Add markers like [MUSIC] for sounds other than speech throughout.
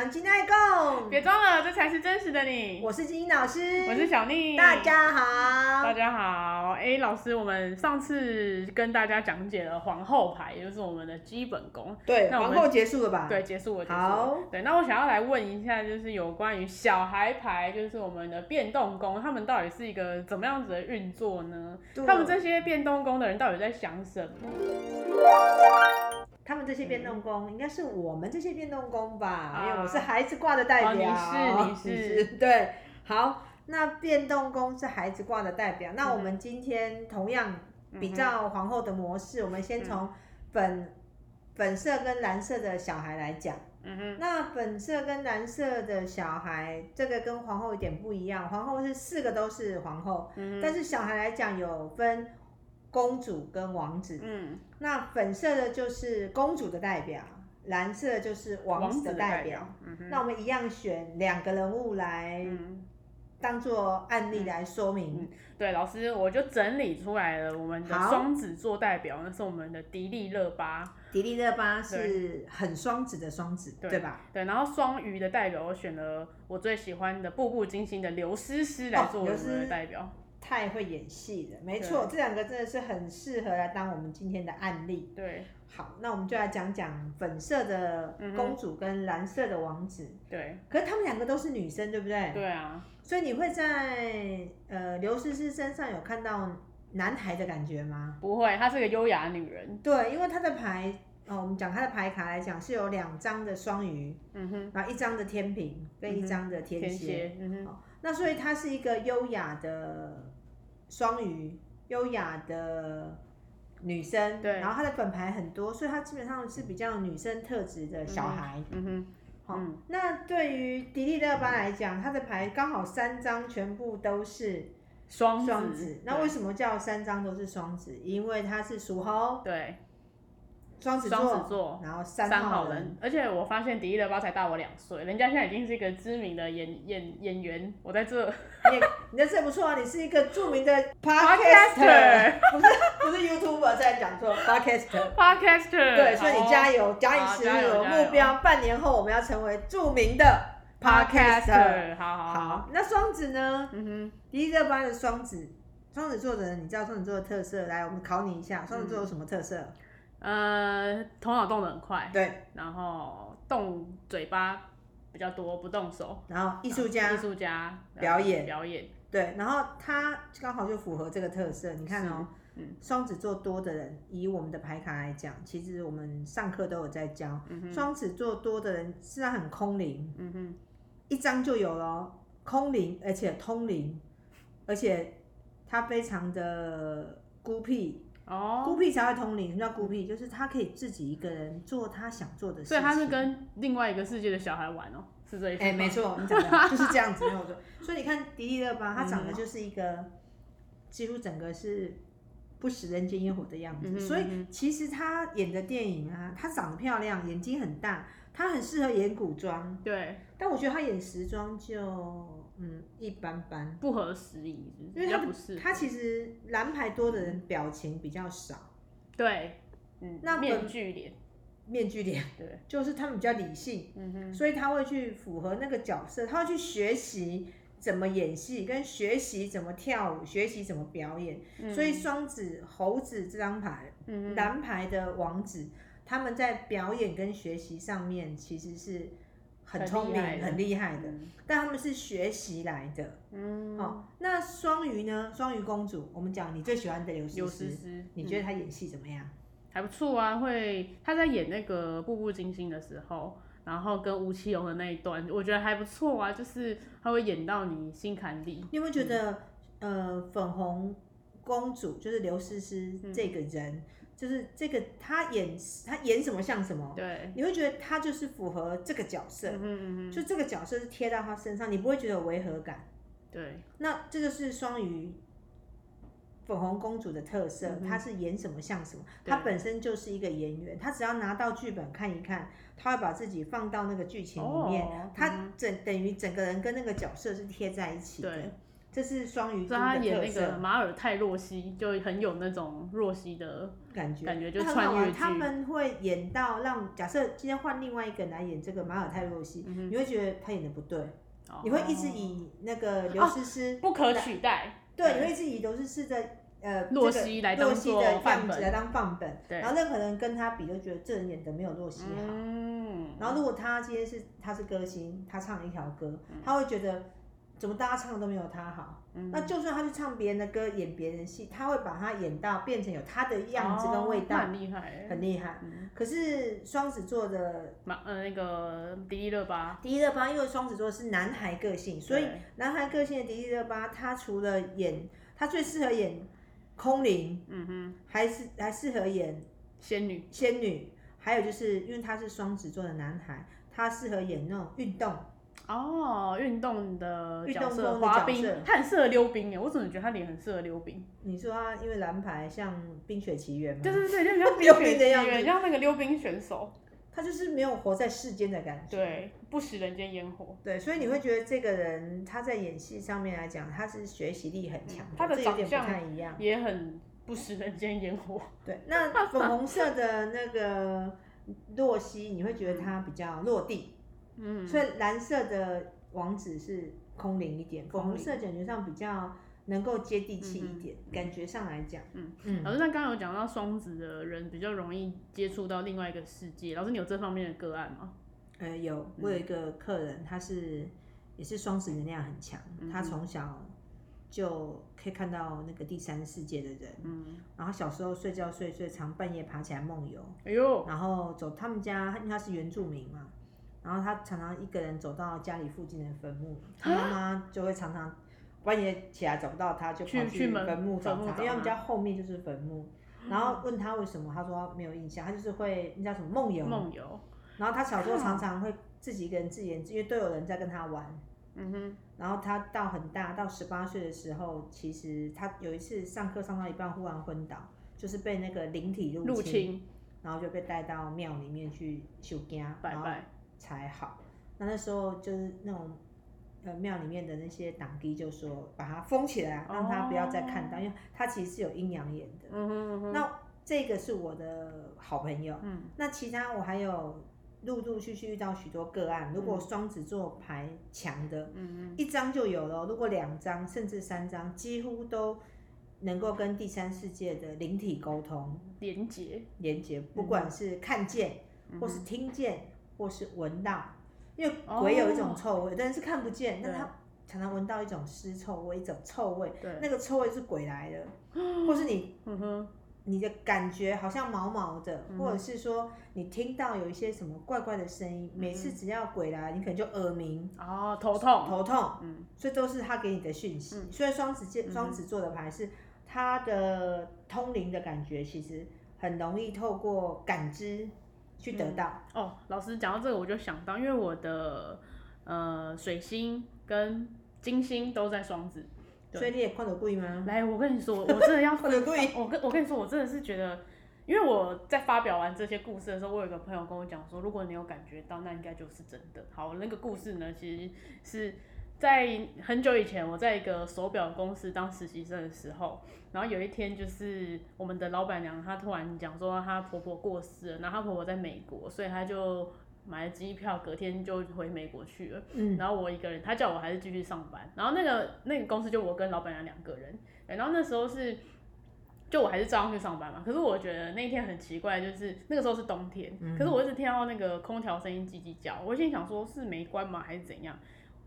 人真爱讲，别装了，这才是真实的你。我是金英老师，我是小宁，大家好，大家好。哎，老师，我们上次跟大家讲解了皇后牌，也就是我们的基本功。对，皇后结束了吧？对，结束了。好，对，那我想要来问一下，就是有关于小孩牌，就是我们的变动宫，他们到底是一个怎么样子的运作呢？他们这些变动宫的人到底在想什么？他们这些变动宫，应该是我们这些变动宫吧？因为我是孩子挂的代表。你是，[LAUGHS] 你是，对。好，那变动宫是孩子挂的代表。那我们今天同样比较皇后的模式，我们先从粉粉色跟蓝色的小孩来讲。嗯哼。那粉色跟蓝色的小孩，这个跟皇后有点不一样。皇后是四个都是皇后，但是小孩来讲有分。公主跟王子，嗯，那粉色的就是公主的代表，蓝色就是王子的代表。代表嗯、那我们一样选两个人物来当做案例来说明。嗯嗯、对，老师，我就整理出来了，我们的双子座代表那是我们的迪丽热巴。迪丽热巴是很双子的双子，对，对吧？对，然后双鱼的代表我选了我最喜欢的《步步惊心》的刘诗诗来做我们的代表。哦太会演戏了，没错，这两个真的是很适合来当我们今天的案例。对，好，那我们就来讲讲粉色的公主跟蓝色的王子。对，可是他们两个都是女生，对不对？对啊。所以你会在呃刘诗诗身上有看到男孩的感觉吗？不会，她是个优雅女人。对，因为她的牌，哦，我们讲她的牌卡来讲是有两张的双鱼，嗯哼，然后一张的天平跟一张的天蝎，嗯哼。那所以她是一个优雅的双鱼，优雅的女生，对，然后她的粉牌很多，所以她基本上是比较女生特质的小孩。嗯哼，好，嗯、那对于迪丽热巴来讲，她的牌刚好三张全部都是双。子，那为什么叫三张都是双子？因为她是属猴。对。双子，子座，然后三号人，人，而且我发现迪丽热巴才大我两岁，人家现在已经是一个知名的演演演员，我在这，你你在这不错啊，你是一个著名的 podcaster，不是不是 YouTuber 在讲错，podcaster，podcaster，对，所以你加油，假以时日，目标半年后我们要成为著名的 podcaster，好好好，那双子呢？嗯哼，迪丽热巴的双子，双子座的人，你知道双子座的特色？来，我们考你一下，双子座有什么特色？嗯呃，头脑动得很快，对，然后动嘴巴比较多，不动手，然后艺术家，艺术家表演。表演，对，然后他刚好就符合这个特色。你看哦，嗯，双子座多的人，以我们的牌卡来讲，其实我们上课都有在教，嗯、双子座多的人实际上很空灵，嗯哼，一张就有了，空灵而且通灵，而且他非常的孤僻。哦，孤僻才会通灵。什么叫孤僻？就是他可以自己一个人做他想做的事情。所以他是跟另外一个世界的小孩玩哦，是这意思吗？哎、欸，没错，你讲的就是这样子，没有错。所以你看迪丽热巴，她长得就是一个、嗯、几乎整个是不食人间烟火的样子。嗯、所以其实她演的电影啊，她长得漂亮，眼睛很大，她很适合演古装。对，但我觉得她演时装就。嗯，一般般，不合时宜，因为他不是他其实蓝牌多的人表情比较少，对，嗯，那面具脸，面具脸，对，就是他们比较理性，嗯哼，所以他会去符合那个角色，他会去学习怎么演戏，跟学习怎么跳舞，学习怎么表演，嗯、所以双子猴子这张牌，嗯，蓝牌的王子，他们在表演跟学习上面其实是。很聪明，很厉害的，嗯，但他们是学习来的。嗯，哦，那双鱼呢？双鱼公主，我们讲你最喜欢的刘诗诗，你觉得她演戏怎么样？还不错啊，会她在演那个《步步惊心》的时候，然后跟吴奇隆的那一段，我觉得还不错啊，就是她会演到你心坎里。你有没有觉得，嗯、呃，粉红公主就是刘诗诗这个人？嗯就是这个，她演她演什么像什么，对，你会觉得她就是符合这个角色，嗯嗯嗯，就这个角色是贴到她身上，你不会觉得有违和感，对。那这个是双鱼粉红公主的特色，她、嗯、是演什么像什么，她本身就是一个演员，她只要拿到剧本看一看，她会把自己放到那个剧情里面，她、哦、整等于整个人跟那个角色是贴在一起的，对。这是双鱼。他演那个马尔泰洛西，就很有那种若曦的感觉，感觉就穿越剧。他们会演到让假设今天换另外一个人来演这个马尔泰洛西，嗯、你会觉得他演的不对，哦、你会一直以那个刘诗诗 [LAUGHS] 不可取代。对，你会一直以刘诗诗的呃洛西来当做样子来当范本，然后任何人跟他比都觉得这人演的没有洛西好。嗯、然后如果他今天是他是歌星，他唱了一条歌，他会觉得。怎么大家唱的都没有他好？嗯、那就算他去唱别人的歌，演别人戏，他会把他演到变成有他的样子跟味道，哦、很厉害，很厉害。嗯、可是双子座的，呃，那个迪丽热巴，迪丽热巴，因为双子座是男孩个性，所以男孩个性的迪丽热巴，他除了演，他最适合演空灵，嗯哼，还是还适合演仙女，仙女，还有就是因为他是双子座的男孩，他适合演那种运动。哦，运动的角色，滑冰，他很适合溜冰耶。我怎么觉得他脸很适合溜冰？你说他因为蓝牌像《冰雪奇缘》吗？对对对，就像 [LAUGHS] 冰雪奇缘，像那个溜冰选手。他就是没有活在世间的感觉，对，不食人间烟火。对，所以你会觉得这个人他在演戏上面来讲，他是学习力很强，他的长相也很不食人间烟火。对，那粉红色的那个洛西，你会觉得他比较落地。嗯，所以蓝色的王子是空灵一点，粉红色感觉上比较能够接地气一点，嗯、感觉上来讲，嗯。嗯。老师，那刚刚有讲到双子的人比较容易接触到另外一个世界，老师你有这方面的个案吗？呃，有，我有一个客人，他是也是双子能量很强，嗯、他从小就可以看到那个第三世界的人，嗯，然后小时候睡觉睡睡常半夜爬起来梦游，哎呦，然后走他们家，因为他是原住民嘛。然后他常常一个人走到家里附近的坟墓，他妈妈就会常常半夜起来找不到他，就跑去坟墓找他，因为他们家后面就是坟墓。然后问他为什么，他说没有印象，他就是会那叫什么梦游。梦游。然后他小时候常常会自己一个人自言自语，因为都有人在跟他玩。嗯哼。然后他到很大，到十八岁的时候，其实他有一次上课上到一半忽然昏倒，就是被那个灵体入侵，入侵然后就被带到庙里面去修家拜拜。才好，那那时候就是那种呃庙里面的那些党弟就说把它封起来，让他不要再看到，哦、因为他其实是有阴阳眼的。嗯哼嗯哼。那这个是我的好朋友。嗯。那其他我还有陆陆续续遇到许多个案，如果双子座牌强的，嗯、一张就有了；如果两张甚至三张，几乎都能够跟第三世界的灵体沟通连接连接，不管是看见或是听见。嗯或是闻到，因为鬼有一种臭味，但、oh, 是看不见，但他常常闻到一种尸臭味，一种臭味，那个臭味是鬼来的，[GASPS] 或是你，你的感觉好像毛毛的，嗯、或者是说你听到有一些什么怪怪的声音，嗯、每次只要鬼来，你可能就耳鸣，哦，头痛，头痛，嗯，所以都是他给你的讯息。嗯、所以双子座双子座的牌是他的通灵的感觉，其实很容易透过感知。去得到、嗯、哦，老师讲到这个，我就想到，因为我的呃水星跟金星都在双子，所以你也看到鬼吗？来，我跟你说，我真的要看得贵。我跟我跟你说，我真的是觉得，因为我在发表完这些故事的时候，我有一个朋友跟我讲说，如果你有感觉到，那应该就是真的。好，那个故事呢，其实是。在很久以前，我在一个手表公司当实习生的时候，然后有一天就是我们的老板娘她突然讲说她婆婆过世了，然后她婆婆在美国，所以她就买了机票，隔天就回美国去了。嗯，然后我一个人，她叫我还是继续上班。然后那个那个公司就我跟老板娘两个人，然后那时候是就我还是照样去上班嘛。可是我觉得那一天很奇怪，就是那个时候是冬天，可是我一直听到那个空调声音叽叽叫，我心里想说是没关吗还是怎样？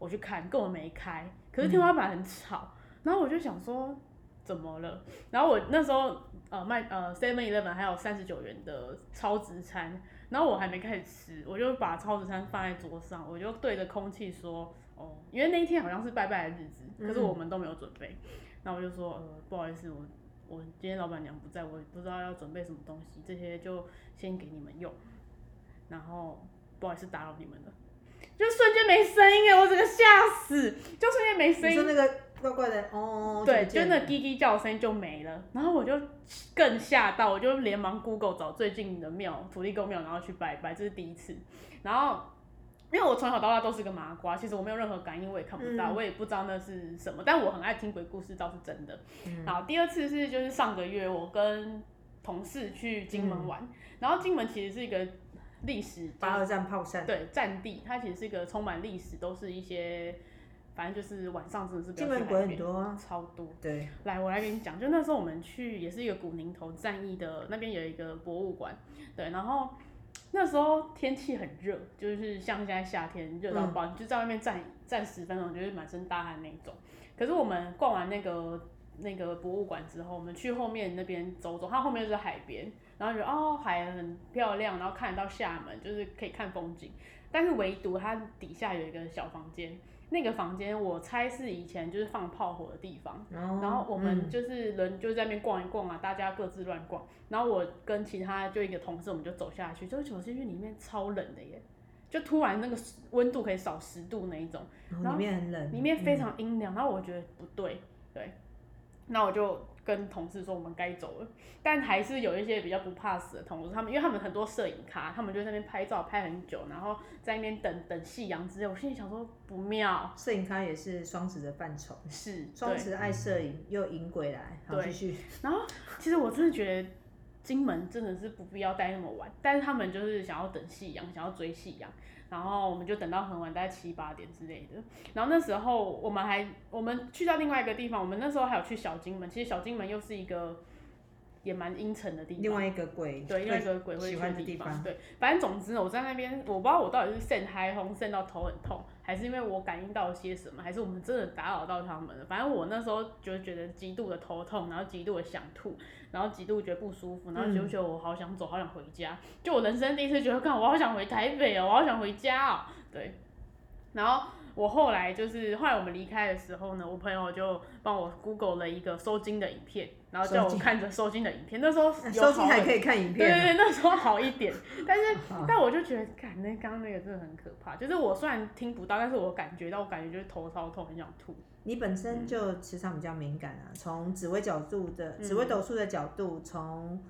我去看，根本没开，可是天花板很吵，嗯、然后我就想说怎么了？然后我那时候呃卖呃 Seven Eleven 还有三十九元的超值餐，然后我还没开始吃，我就把超值餐放在桌上，我就对着空气说哦，因为那一天好像是拜拜的日子，可是我们都没有准备，那、嗯、我就说呃不好意思，我我今天老板娘不在，我也不知道要准备什么东西，这些就先给你们用，然后不好意思打扰你们了。就瞬间没声音哎，我整个吓死！就瞬间没声音。你说那个怪怪的哦，对，就那叽叽叫声就没了。然后我就更吓到，我就连忙 Google 找最近的庙，土地公庙，然后去拜拜，这是第一次。然后因为我从小到大都是个麻瓜，其实我没有任何感应，我也看不到，嗯、我也不知道那是什么，但我很爱听鬼故事，倒是真的。嗯、然后第二次是就是上个月我跟同事去金门玩，嗯、然后金门其实是一个历史八二战炮战对战地，它其实是一个充满历史，都是一些反正就是晚上真的是金门鬼很多、啊，超多。对，来我来给你讲，就那时候我们去也是一个古宁头战役的那边有一个博物馆，对，然后。那时候天气很热，就是像现在夏天热到爆，嗯、就在外面站站十分钟，就是满身大汗那种。可是我们逛完那个那个博物馆之后，我们去后面那边走走，它后面就是海边，然后觉得哦海很漂亮，然后看得到厦门，就是可以看风景。但是唯独它底下有一个小房间。那个房间我猜是以前就是放炮火的地方，哦、然后我们就是人就在那边逛一逛啊，嗯、大家各自乱逛，然后我跟其他就一个同事我们就走下去，就走进去里面超冷的耶，就突然那个温度可以少十度那一种，然后里面很冷，里面非常阴凉，嗯、然后我觉得不对，对，那我就。跟同事说我们该走了，但还是有一些比较不怕死的同事，他们因为他们很多摄影咖，他们就在那边拍照拍很久，然后在那边等等夕阳之类。我心里想说不妙，摄影咖也是双子的范畴，是双子爱摄影又引鬼来，好继续。然后其实我真的觉得金门真的是不必要待那么晚，但是他们就是想要等夕阳，想要追夕阳。然后我们就等到很晚，大概七八点之类的。然后那时候我们还，我们去到另外一个地方，我们那时候还有去小金门。其实小金门又是一个也蛮阴沉的地方。另外一个鬼，对，另外一个鬼会喜欢的地方。对，反正总之我在那边，我不知道我到底是晒嗨红晒到头很痛，还是因为我感应到些什么，还是我们真的打扰到他们了。反正我那时候就觉得极度的头痛，然后极度的想吐。然后极度觉得不舒服，然后就觉得我好想走，好想回家。嗯、就我人生第一次觉得，看我好想回台北哦，我好想回家哦。对。然后我后来就是后来我们离开的时候呢，我朋友就帮我 Google 了一个收金的影片，然后叫我看着收金的影片。那时候收金还可以看影片。对对对，那时候好一点。但是 [LAUGHS] 但我就觉得，看那刚刚那个真的很可怕。就是我虽然听不到，但是我感觉到，我感觉就是头超痛，很想吐。你本身就磁场比较敏感啊，从紫微角度的紫微斗数的角度，从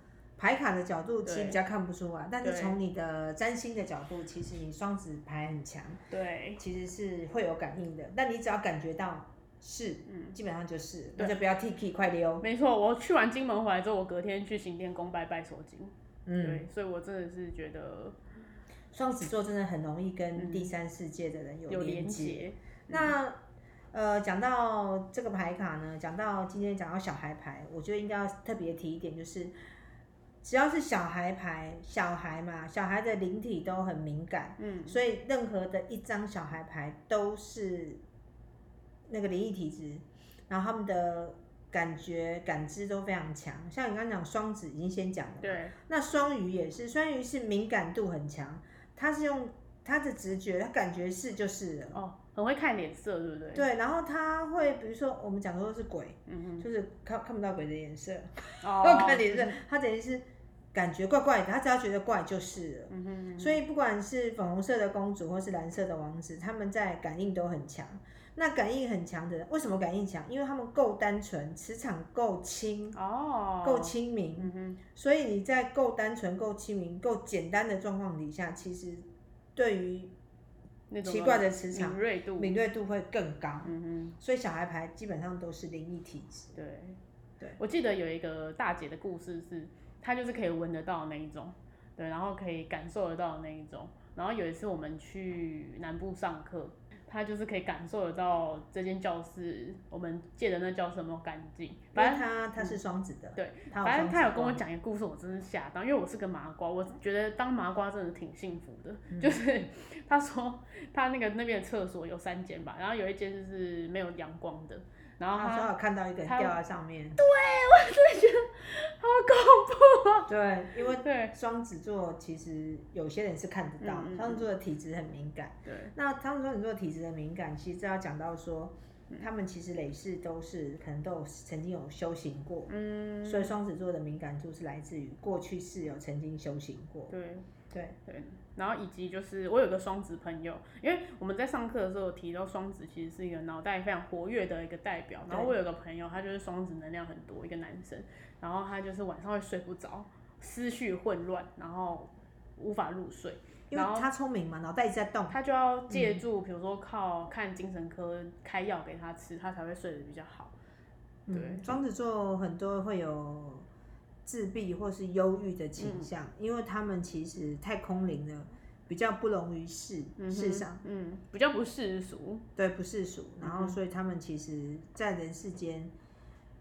牌卡的角度，其实比较看不出来。但是从你的占星的角度，其实你双子牌很强，对，其实是会有感应的。但你只要感觉到是，嗯，基本上就是，那就不要 T K 快溜。没错，我去完金门回来之后，我隔天去行天宫拜拜收惊。嗯，对，所以我真的是觉得双子座真的很容易跟第三世界的人有连接。那呃，讲到这个牌卡呢，讲到今天讲到小孩牌，我觉得应该要特别提一点，就是只要是小孩牌，小孩嘛，小孩的灵体都很敏感，嗯，所以任何的一张小孩牌都是那个灵异体质，然后他们的感觉感知都非常强。像你刚刚讲双子已经先讲了，对，那双鱼也是，双鱼是敏感度很强，他是用他的直觉，他感觉是就是了哦。很会看脸色，对不对？对，然后他会，比如说我们讲的都是鬼，嗯嗯就是看看不到鬼的颜色，哦，[LAUGHS] 看脸色，他等于是感觉怪怪的，他只要觉得怪就是了。嗯哼嗯哼所以不管是粉红色的公主或是蓝色的王子，他们在感应都很强。那感应很强的人，为什么感应强？因为他们够单纯，磁场够轻，哦，够亲民。嗯哼所以你在够单纯、够亲民、够简单的状况底下，其实对于奇怪的磁场，敏锐度敏锐度会更高。嗯哼，所以小孩牌基本上都是灵异体质。对，对。我记得有一个大姐的故事是，她就是可以闻得到那一种，对，然后可以感受得到那一种。然后有一次我们去南部上课。他就是可以感受得到这间教室，我们借的那教室有没有干净。反正他他是双子的，对，反正他有跟我讲一个故事，我真是吓到，因为我是个麻瓜，我觉得当麻瓜真的挺幸福的。嗯、就是 [LAUGHS] 他说他那个那边的厕所有三间吧，然后有一间就是没有阳光的。然后他说有看到一个人掉在上面，对，我真的觉得好恐怖啊！对，因为对双子座其实有些人是看得到，双子座的体质很敏感。对，那他们双子座的体质很敏感，其实要讲到说，他们其实累世都是可能都有曾经有修行过，嗯，所以双子座的敏感度是来自于过去是有曾经修行过。对，对，对。然后以及就是我有个双子朋友，因为我们在上课的时候提到双子其实是一个脑袋非常活跃的一个代表。然后我有个朋友，他就是双子能量很多，一个男生，然后他就是晚上会睡不着，思绪混乱，然后无法入睡。因为他聪明嘛，脑袋一直在动，他就要借助，比如说靠看精神科开药给他吃，他才会睡得比较好。对，双、嗯、子座很多会有自闭或是忧郁的倾向，嗯，因为他们其实太空灵了，比较不容于世，嗯、世上，嗯，比较不世俗，对，不世俗，然后所以他们其实，在人世间，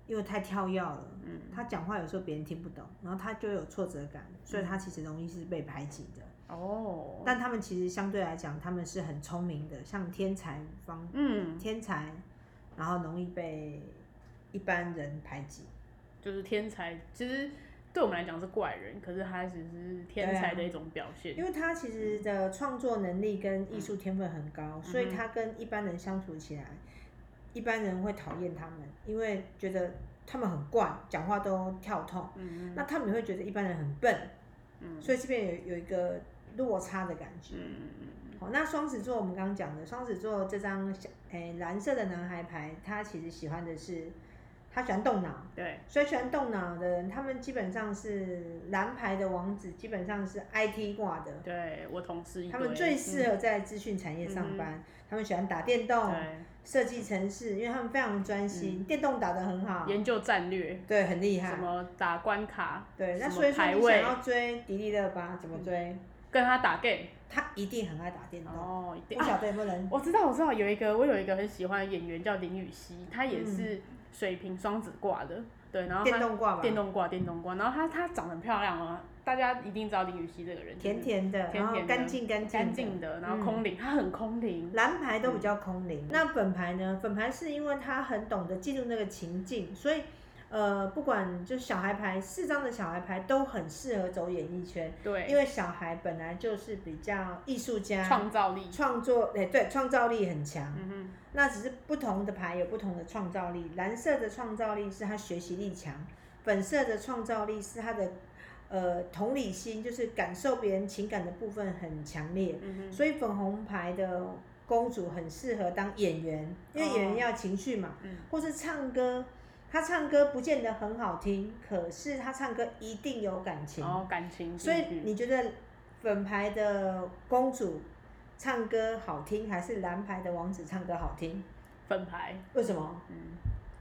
因为太跳跃了，嗯，他讲话有时候别人听不懂，然后他就有挫折感，所以他其实容易是被排挤的。哦，但他们其实相对来讲，他们是很聪明的，像天才方，嗯，天才，然后容易被。一般人排挤，就是天才，其实对我们来讲是怪人，可是他其实是天才的一种表现。啊、因为他其实的创作能力跟艺术天分很高，嗯，所以他跟一般人相处起来，嗯，一般人会讨厌他们，因为觉得他们很怪，讲话都跳痛。嗯，那他们也会觉得一般人很笨。嗯，所以这边有有一个落差的感觉。嗯，好，那双子座我们刚刚讲的双子座这张小诶蓝色的男孩牌，他其实喜欢的是。他喜欢动脑，对，所以喜欢动脑的人，他们基本上是蓝牌的王子，基本上是 IT 挂的。对，我同事，他们最适合在资讯产业上班，嗯。他们喜欢打电动，设计程式，因为他们非常专心，嗯，电动打得很好，研究战略，对，很厉害。什么打关卡，对，那所以说你想要追迪丽热巴，怎么追？嗯，跟他打 game，他一定很爱打电动。哦，一定。不晓得有没有人，啊？我知道，我知道，有一个我有一个很喜欢的演员叫林雨熙，他也是。嗯水瓶双子挂的，对，然后电动挂嘛，电动挂，电动挂，然后他他长得很漂亮啊，大家一定知道林雨熙这个人，甜甜的，甜甜的，干净干净干净的，然后空灵，她、嗯、很空灵，蓝牌都比较空灵、嗯，那粉牌呢？粉牌是因为他很懂得进入那个情境，所以。呃，不管就是小孩牌，四张的小孩牌都很适合走演艺圈。对，因为小孩本来就是比较艺术家，创造力，创作，哎，对，创造力很强。嗯哼。那只是不同的牌有不同的创造力。蓝色的创造力是他学习力强，粉色的创造力是他的呃同理心，就是感受别人情感的部分很强烈。所以粉红牌的公主很适合当演员，因为演员要情绪嘛，哦，嗯，或是唱歌。他唱歌不见得很好听，可是他唱歌一定有感情。哦，感情。所以你觉得粉牌的公主唱歌好听，还是蓝牌的王子唱歌好听？粉牌。为什么？嗯，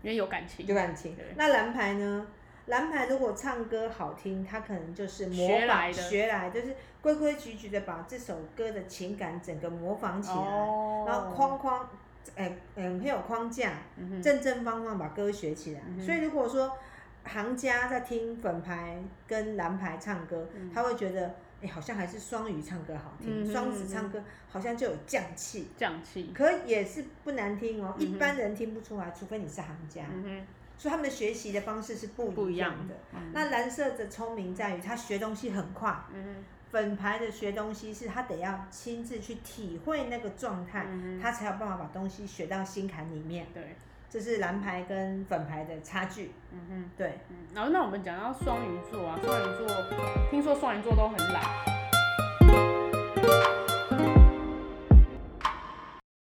因为有感情。有感情。那蓝牌呢？蓝牌如果唱歌好听，他可能就是模仿学来的，学来就是规规矩矩的把这首歌的情感整个模仿起来，哦、然后框框。哎、欸，嗯，很有框架，嗯、正正方方把歌学起来、嗯。所以如果说行家在听粉牌跟蓝牌唱歌，嗯、他会觉得，哎、欸，好像还是双鱼唱歌好听，双、嗯、子唱歌好像就有匠气，匠气。可也是不难听哦、一般人听不出来，除非你是行家。嗯、所以他们的学习的方式是不一样的。那蓝色的聪明在于他学东西很快。嗯粉牌的学东西是他得要亲自去体会那个状态、嗯，他才有办法把东西学到心坎里面。对，这是蓝牌跟粉牌的差距。嗯哼，对。嗯，然后那我们讲到双鱼座啊，双鱼座，听说双鱼座都很懒。